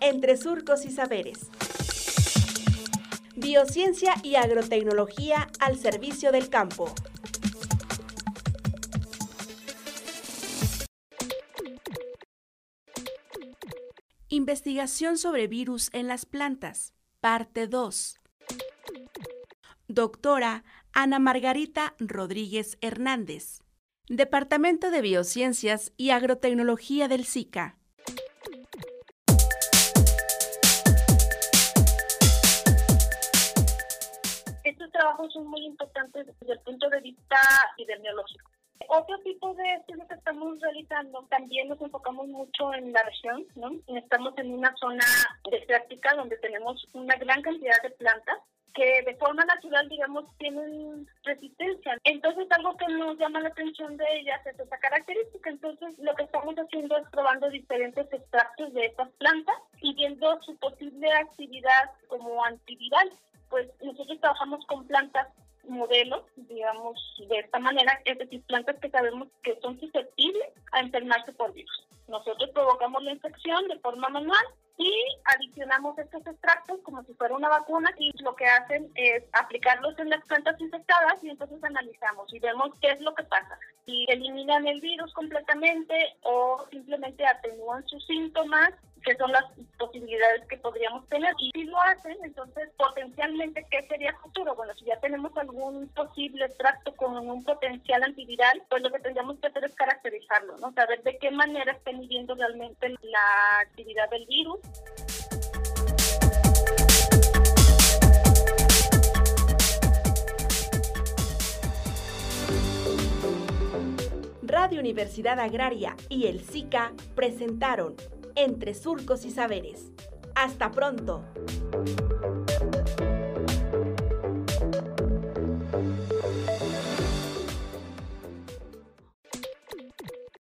entre surcos y saberes. Biociencia y agrotecnología al servicio del campo. Investigación sobre virus en las plantas, parte 2. Doctora Ana Margarita Rodríguez Hernández, Departamento de Biociencias y Agrotecnología del SICA. Estos trabajos son muy importantes desde el punto de vista epidemiológico. Otro tipo de estudios que estamos realizando, también nos enfocamos mucho en la región, ¿no? Estamos en una zona desértica donde tenemos una gran cantidad de plantas que de forma natural, digamos, tienen resistencia. Entonces, algo que nos llama la atención de ellas es esa característica. Entonces, lo que estamos haciendo es probando diferentes extractos de estas plantas y viendo su posible actividad como antiviral. Pues nosotros trabajamos con plantas modelos, digamos, de esta manera, es decir, plantas que sabemos que son susceptibles a enfermarse por virus. Nosotros provocamos la infección de forma manual y adicionamos estos extractos como si fuera una vacuna y lo que hacen es aplicarlos en las plantas infectadas y entonces analizamos y vemos qué es lo que pasa. Si eliminan el virus completamente o simplemente atenúan sus síntomas que son las posibilidades que podríamos tener. Y si lo hacen, entonces potencialmente, ¿qué sería futuro? Bueno, si ya tenemos algún posible extracto con un potencial antiviral, pues lo que tendríamos que hacer es caracterizarlo, ¿no? Saber de qué manera está midiendo realmente la actividad del virus. Radio Universidad Agraria y el SICA presentaron entre surcos y saberes. Hasta pronto.